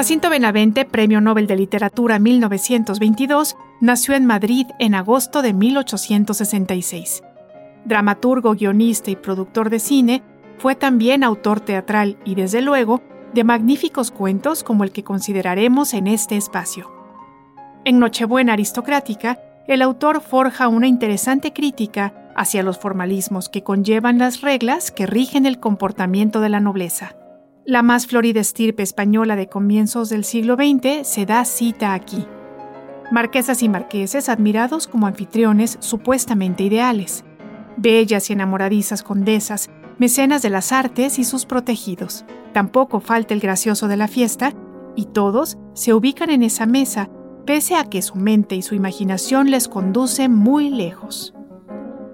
Jacinto Benavente, Premio Nobel de Literatura 1922, nació en Madrid en agosto de 1866. Dramaturgo, guionista y productor de cine, fue también autor teatral y, desde luego, de magníficos cuentos como el que consideraremos en este espacio. En Nochebuena Aristocrática, el autor forja una interesante crítica hacia los formalismos que conllevan las reglas que rigen el comportamiento de la nobleza. La más florida estirpe española de comienzos del siglo XX se da cita aquí. Marquesas y marqueses admirados como anfitriones supuestamente ideales, bellas y enamoradizas condesas, mecenas de las artes y sus protegidos. Tampoco falta el gracioso de la fiesta, y todos se ubican en esa mesa, pese a que su mente y su imaginación les conducen muy lejos.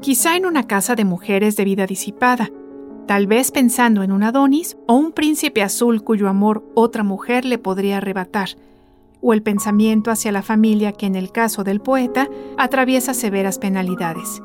Quizá en una casa de mujeres de vida disipada, tal vez pensando en un Adonis o un príncipe azul cuyo amor otra mujer le podría arrebatar, o el pensamiento hacia la familia que en el caso del poeta atraviesa severas penalidades.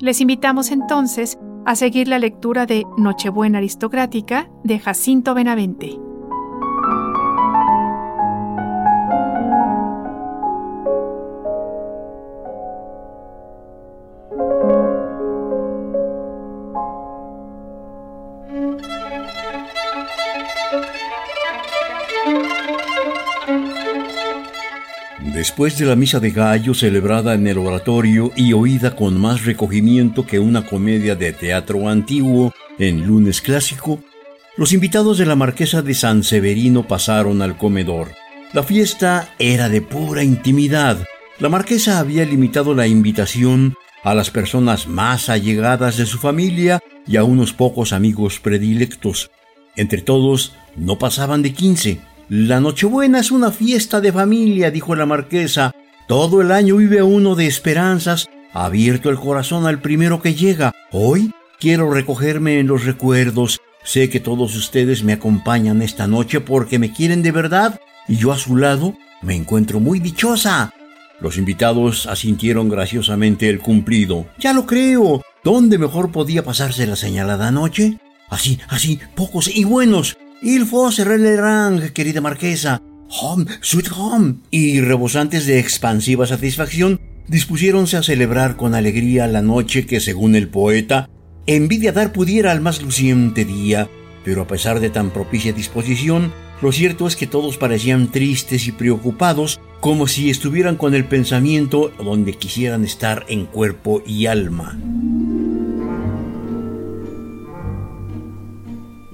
Les invitamos entonces a seguir la lectura de Nochebuena Aristocrática de Jacinto Benavente. Después de la misa de gallo celebrada en el oratorio y oída con más recogimiento que una comedia de teatro antiguo en lunes clásico, los invitados de la marquesa de San Severino pasaron al comedor. La fiesta era de pura intimidad. La marquesa había limitado la invitación a las personas más allegadas de su familia y a unos pocos amigos predilectos. Entre todos no pasaban de quince. La Nochebuena es una fiesta de familia, dijo la marquesa. Todo el año vive uno de esperanzas, abierto el corazón al primero que llega. Hoy quiero recogerme en los recuerdos. Sé que todos ustedes me acompañan esta noche porque me quieren de verdad y yo a su lado me encuentro muy dichosa. Los invitados asintieron graciosamente el cumplido. Ya lo creo. ¿Dónde mejor podía pasarse la señalada noche? Así, así, pocos y buenos. Il faut cerrar le rang, querida marquesa. Home, sweet home. Y rebosantes de expansiva satisfacción, dispusiéronse a celebrar con alegría la noche que, según el poeta, envidia dar pudiera al más luciente día. Pero a pesar de tan propicia disposición, lo cierto es que todos parecían tristes y preocupados, como si estuvieran con el pensamiento donde quisieran estar en cuerpo y alma.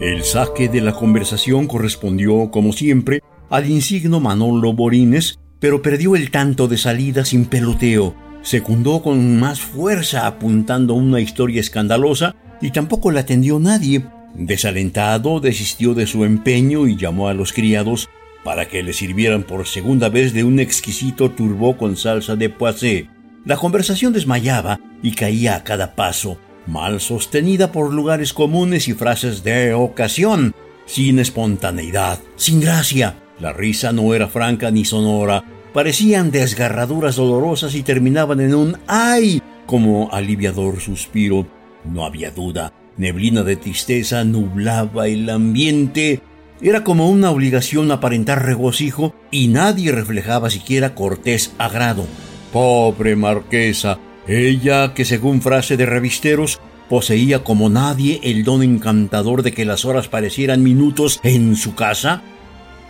El saque de la conversación correspondió, como siempre, al insigno Manolo Borines, pero perdió el tanto de salida sin peloteo. Secundó con más fuerza apuntando una historia escandalosa y tampoco la atendió nadie. Desalentado, desistió de su empeño y llamó a los criados para que le sirvieran por segunda vez de un exquisito turbó con salsa de poissé. La conversación desmayaba y caía a cada paso mal sostenida por lugares comunes y frases de ocasión, sin espontaneidad, sin gracia. La risa no era franca ni sonora, parecían desgarraduras dolorosas y terminaban en un ¡ay! como aliviador suspiro. No había duda, neblina de tristeza nublaba el ambiente. Era como una obligación aparentar regocijo y nadie reflejaba siquiera cortés agrado. Pobre marquesa, ella, que según frase de revisteros, poseía como nadie el don encantador de que las horas parecieran minutos en su casa,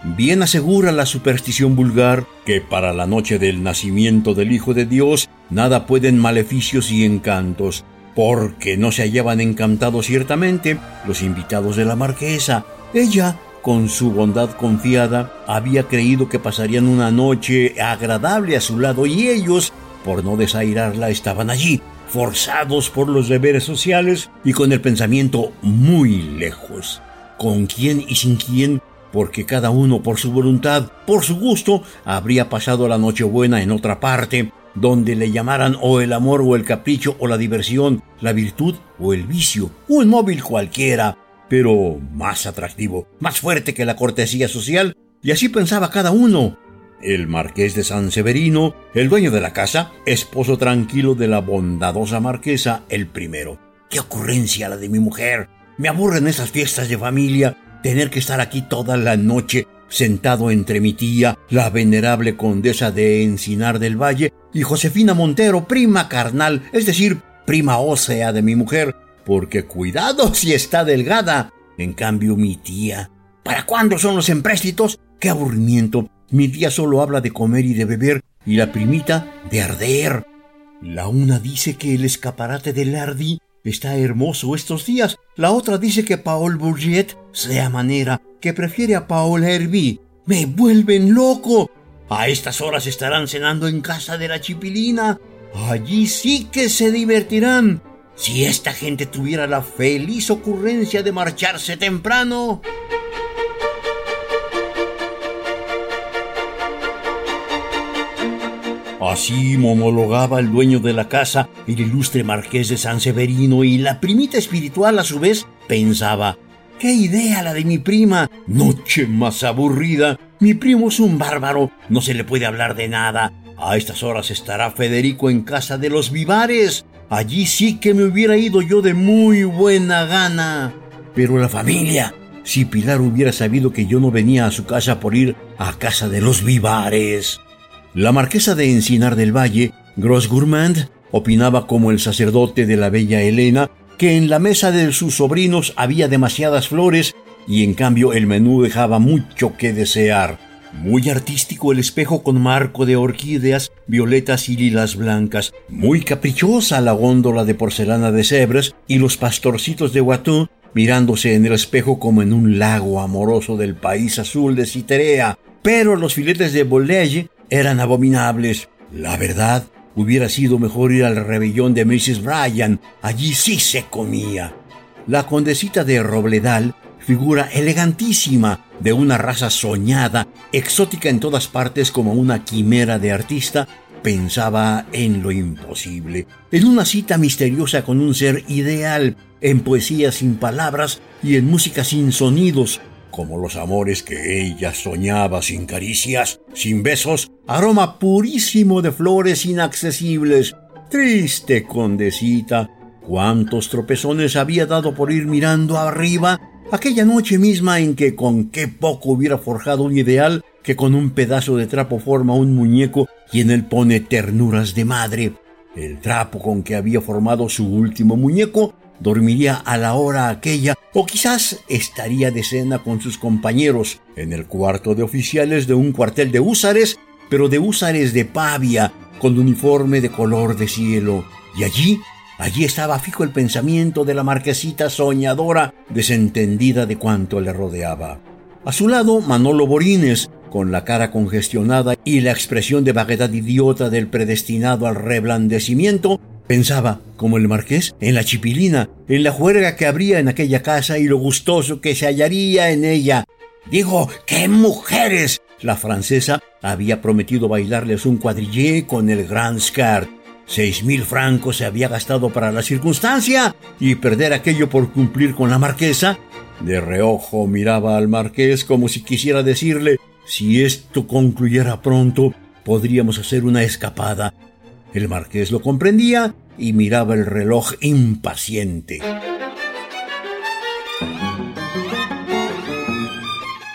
bien asegura la superstición vulgar que para la noche del nacimiento del Hijo de Dios nada pueden maleficios y encantos, porque no se hallaban encantados ciertamente los invitados de la marquesa. Ella, con su bondad confiada, había creído que pasarían una noche agradable a su lado y ellos por no desairarla, estaban allí, forzados por los deberes sociales y con el pensamiento muy lejos. Con quién y sin quién, porque cada uno por su voluntad, por su gusto, habría pasado la Nochebuena en otra parte, donde le llamaran o el amor o el capricho o la diversión, la virtud o el vicio, un móvil cualquiera, pero más atractivo, más fuerte que la cortesía social, y así pensaba cada uno. El marqués de San Severino, el dueño de la casa, esposo tranquilo de la bondadosa marquesa, el primero. ¡Qué ocurrencia la de mi mujer! Me aburren esas fiestas de familia, tener que estar aquí toda la noche, sentado entre mi tía, la venerable condesa de Encinar del Valle, y Josefina Montero, prima carnal, es decir, prima ósea de mi mujer, porque cuidado si está delgada. En cambio, mi tía. ¿Para cuándo son los empréstitos? ¡Qué aburrimiento! Mi tía solo habla de comer y de beber, y la primita de arder. La una dice que el escaparate del Lardi está hermoso estos días, la otra dice que Paul Bourget sea manera, que prefiere a Paul Herbie. ¡Me vuelven loco! A estas horas estarán cenando en casa de la chipilina. Allí sí que se divertirán. Si esta gente tuviera la feliz ocurrencia de marcharse temprano. Así monologaba el dueño de la casa, el ilustre marqués de San Severino, y la primita espiritual a su vez pensaba, ¡Qué idea la de mi prima! Noche más aburrida. Mi primo es un bárbaro, no se le puede hablar de nada. A estas horas estará Federico en casa de los vivares. Allí sí que me hubiera ido yo de muy buena gana. Pero la familia, si Pilar hubiera sabido que yo no venía a su casa por ir a casa de los vivares. La marquesa de Encinar del Valle, Gros Gourmand, opinaba como el sacerdote de la bella Elena que en la mesa de sus sobrinos había demasiadas flores y en cambio el menú dejaba mucho que desear. Muy artístico el espejo con marco de orquídeas, violetas y lilas blancas, muy caprichosa la góndola de porcelana de Sebres y los pastorcitos de Watteau mirándose en el espejo como en un lago amoroso del país azul de Citerea, pero los filetes de Bolege eran abominables. La verdad, hubiera sido mejor ir al rebellón de Mrs. Bryan, allí sí se comía. La condesita de Robledal figura elegantísima, de una raza soñada, exótica en todas partes como una quimera de artista, pensaba en lo imposible, en una cita misteriosa con un ser ideal, en poesía sin palabras y en música sin sonidos, como los amores que ella soñaba sin caricias, sin besos, aroma purísimo de flores inaccesibles. Triste condesita, cuántos tropezones había dado por ir mirando arriba aquella noche misma en que con qué poco hubiera forjado un ideal que con un pedazo de trapo forma un muñeco y en él pone ternuras de madre. El trapo con que había formado su último muñeco dormiría a la hora aquella o quizás estaría de cena con sus compañeros en el cuarto de oficiales de un cuartel de húsares, pero de húsares de Pavia, con uniforme de color de cielo. Y allí Allí estaba fijo el pensamiento de la marquesita soñadora, desentendida de cuanto le rodeaba. A su lado, Manolo Borines, con la cara congestionada y la expresión de vaguedad idiota del predestinado al reblandecimiento, pensaba, como el marqués, en la chipilina, en la juerga que habría en aquella casa y lo gustoso que se hallaría en ella. Digo, ¡qué mujeres! La francesa había prometido bailarles un cuadrillé con el Grand Scar Seis mil francos se había gastado para la circunstancia y perder aquello por cumplir con la marquesa. De reojo miraba al marqués como si quisiera decirle, si esto concluyera pronto, podríamos hacer una escapada. El marqués lo comprendía y miraba el reloj impaciente.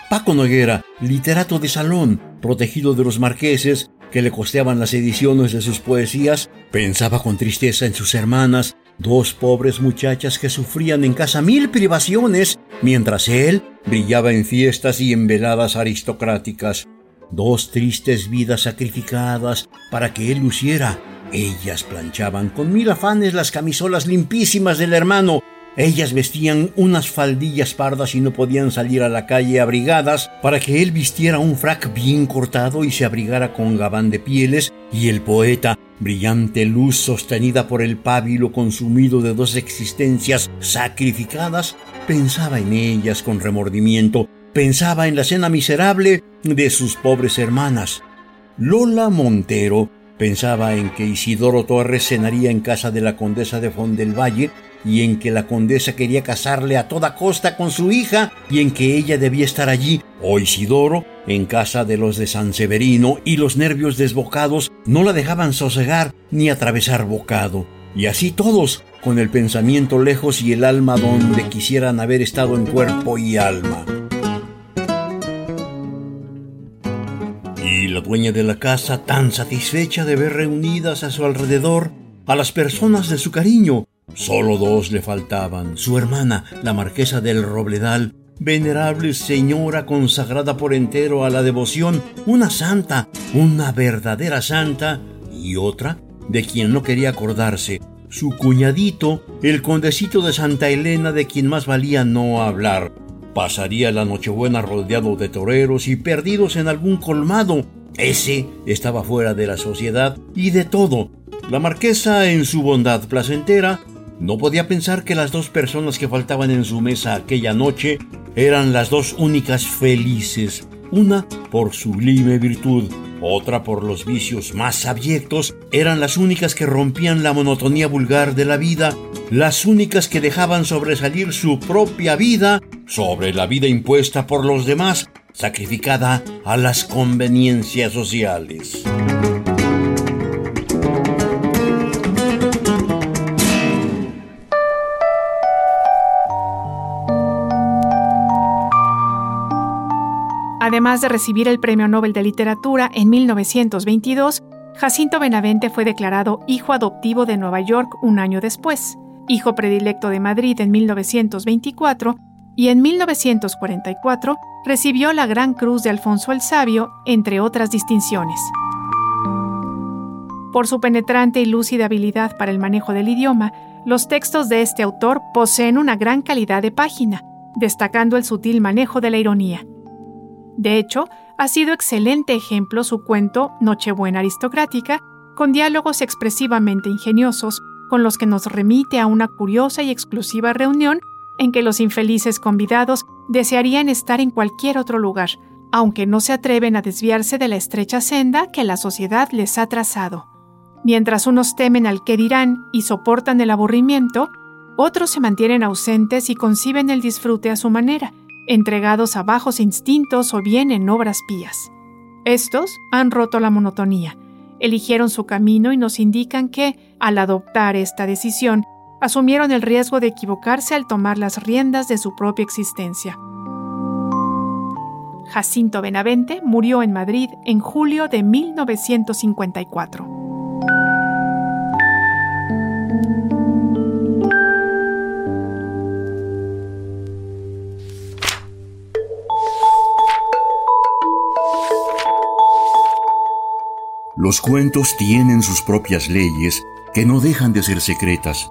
Paco Noguera, literato de salón, protegido de los marqueses, que le costeaban las ediciones de sus poesías, pensaba con tristeza en sus hermanas, dos pobres muchachas que sufrían en casa mil privaciones, mientras él brillaba en fiestas y en veladas aristocráticas. Dos tristes vidas sacrificadas para que él luciera. Ellas planchaban con mil afanes las camisolas limpísimas del hermano, Ellas vestían unas faldillas pardas y no podían salir a la calle abrigadas para que él vistiera un frac bien cortado y se abrigara con gabán de pieles y el poeta, brillante luz sostenida por el pábilo consumido de dos existencias sacrificadas, pensaba en ellas con remordimiento, pensaba en la cena miserable de sus pobres hermanas. Lola Montero pensaba en que Isidoro Torres cenaría en casa de la condesa de Valle y en que la condesa quería casarle a toda costa con su hija y en que ella debía estar allí, o Isidoro, en casa de los de San Severino, y los nervios desbocados no la dejaban sosegar ni atravesar bocado. Y así todos, con el pensamiento lejos y el alma donde quisieran haber estado en cuerpo y alma. Dueña de la casa, tan satisfecha de ver reunidas a su alrededor a las personas de su cariño, Solo dos le faltaban, su hermana, la marquesa del Robledal, venerable señora consagrada por entero a la devoción, una santa, una verdadera santa, y otra, de quien no quería acordarse, su cuñadito, el condecito de Santa Elena, de quien más valía no hablar. Pasaría la Nochebuena rodeado de toreros y perdidos en algún colmado. Ese estaba fuera de la sociedad y de todo. La marquesa, en su bondad placentera, no podía pensar que las dos personas que faltaban en su mesa aquella noche eran las dos únicas felices, una por sublime virtud, otra por los vicios más abyectos, eran las únicas que rompían la monotonía vulgar de la vida, las únicas que dejaban sobresalir su propia vida sobre la vida impuesta por los demás, sacrificada a las conveniencias sociales. Además de recibir el Premio Nobel de Literatura en 1922, Jacinto Benavente fue declarado hijo adoptivo de Nueva York un año después, hijo predilecto de Madrid en 1924 y en 1944 recibió la Gran Cruz de Alfonso el Sabio, entre otras distinciones. Por su penetrante y lúcida habilidad para el manejo del idioma, los textos de este autor poseen una gran calidad de página, destacando el sutil manejo de la ironía. De hecho, ha sido excelente ejemplo su cuento Nochebuena aristocrática, con diálogos expresivamente ingeniosos, con los que nos remite a una curiosa y exclusiva reunión en que los infelices convidados desearían estar en cualquier otro lugar, aunque no se atreven a desviarse de la estrecha senda que la sociedad les ha trazado. Mientras unos temen al que dirán y soportan el aburrimiento, otros se mantienen ausentes y conciben el disfrute a su manera, entregados a bajos instintos o bien en obras pías. Estos han roto la monotonía, eligieron su camino y nos indican que, al adoptar esta decisión, asumieron el riesgo de equivocarse al tomar las riendas de su propia existencia. Jacinto Benavente murió en Madrid en julio de 1954. Los cuentos tienen sus propias leyes que no dejan de ser secretas.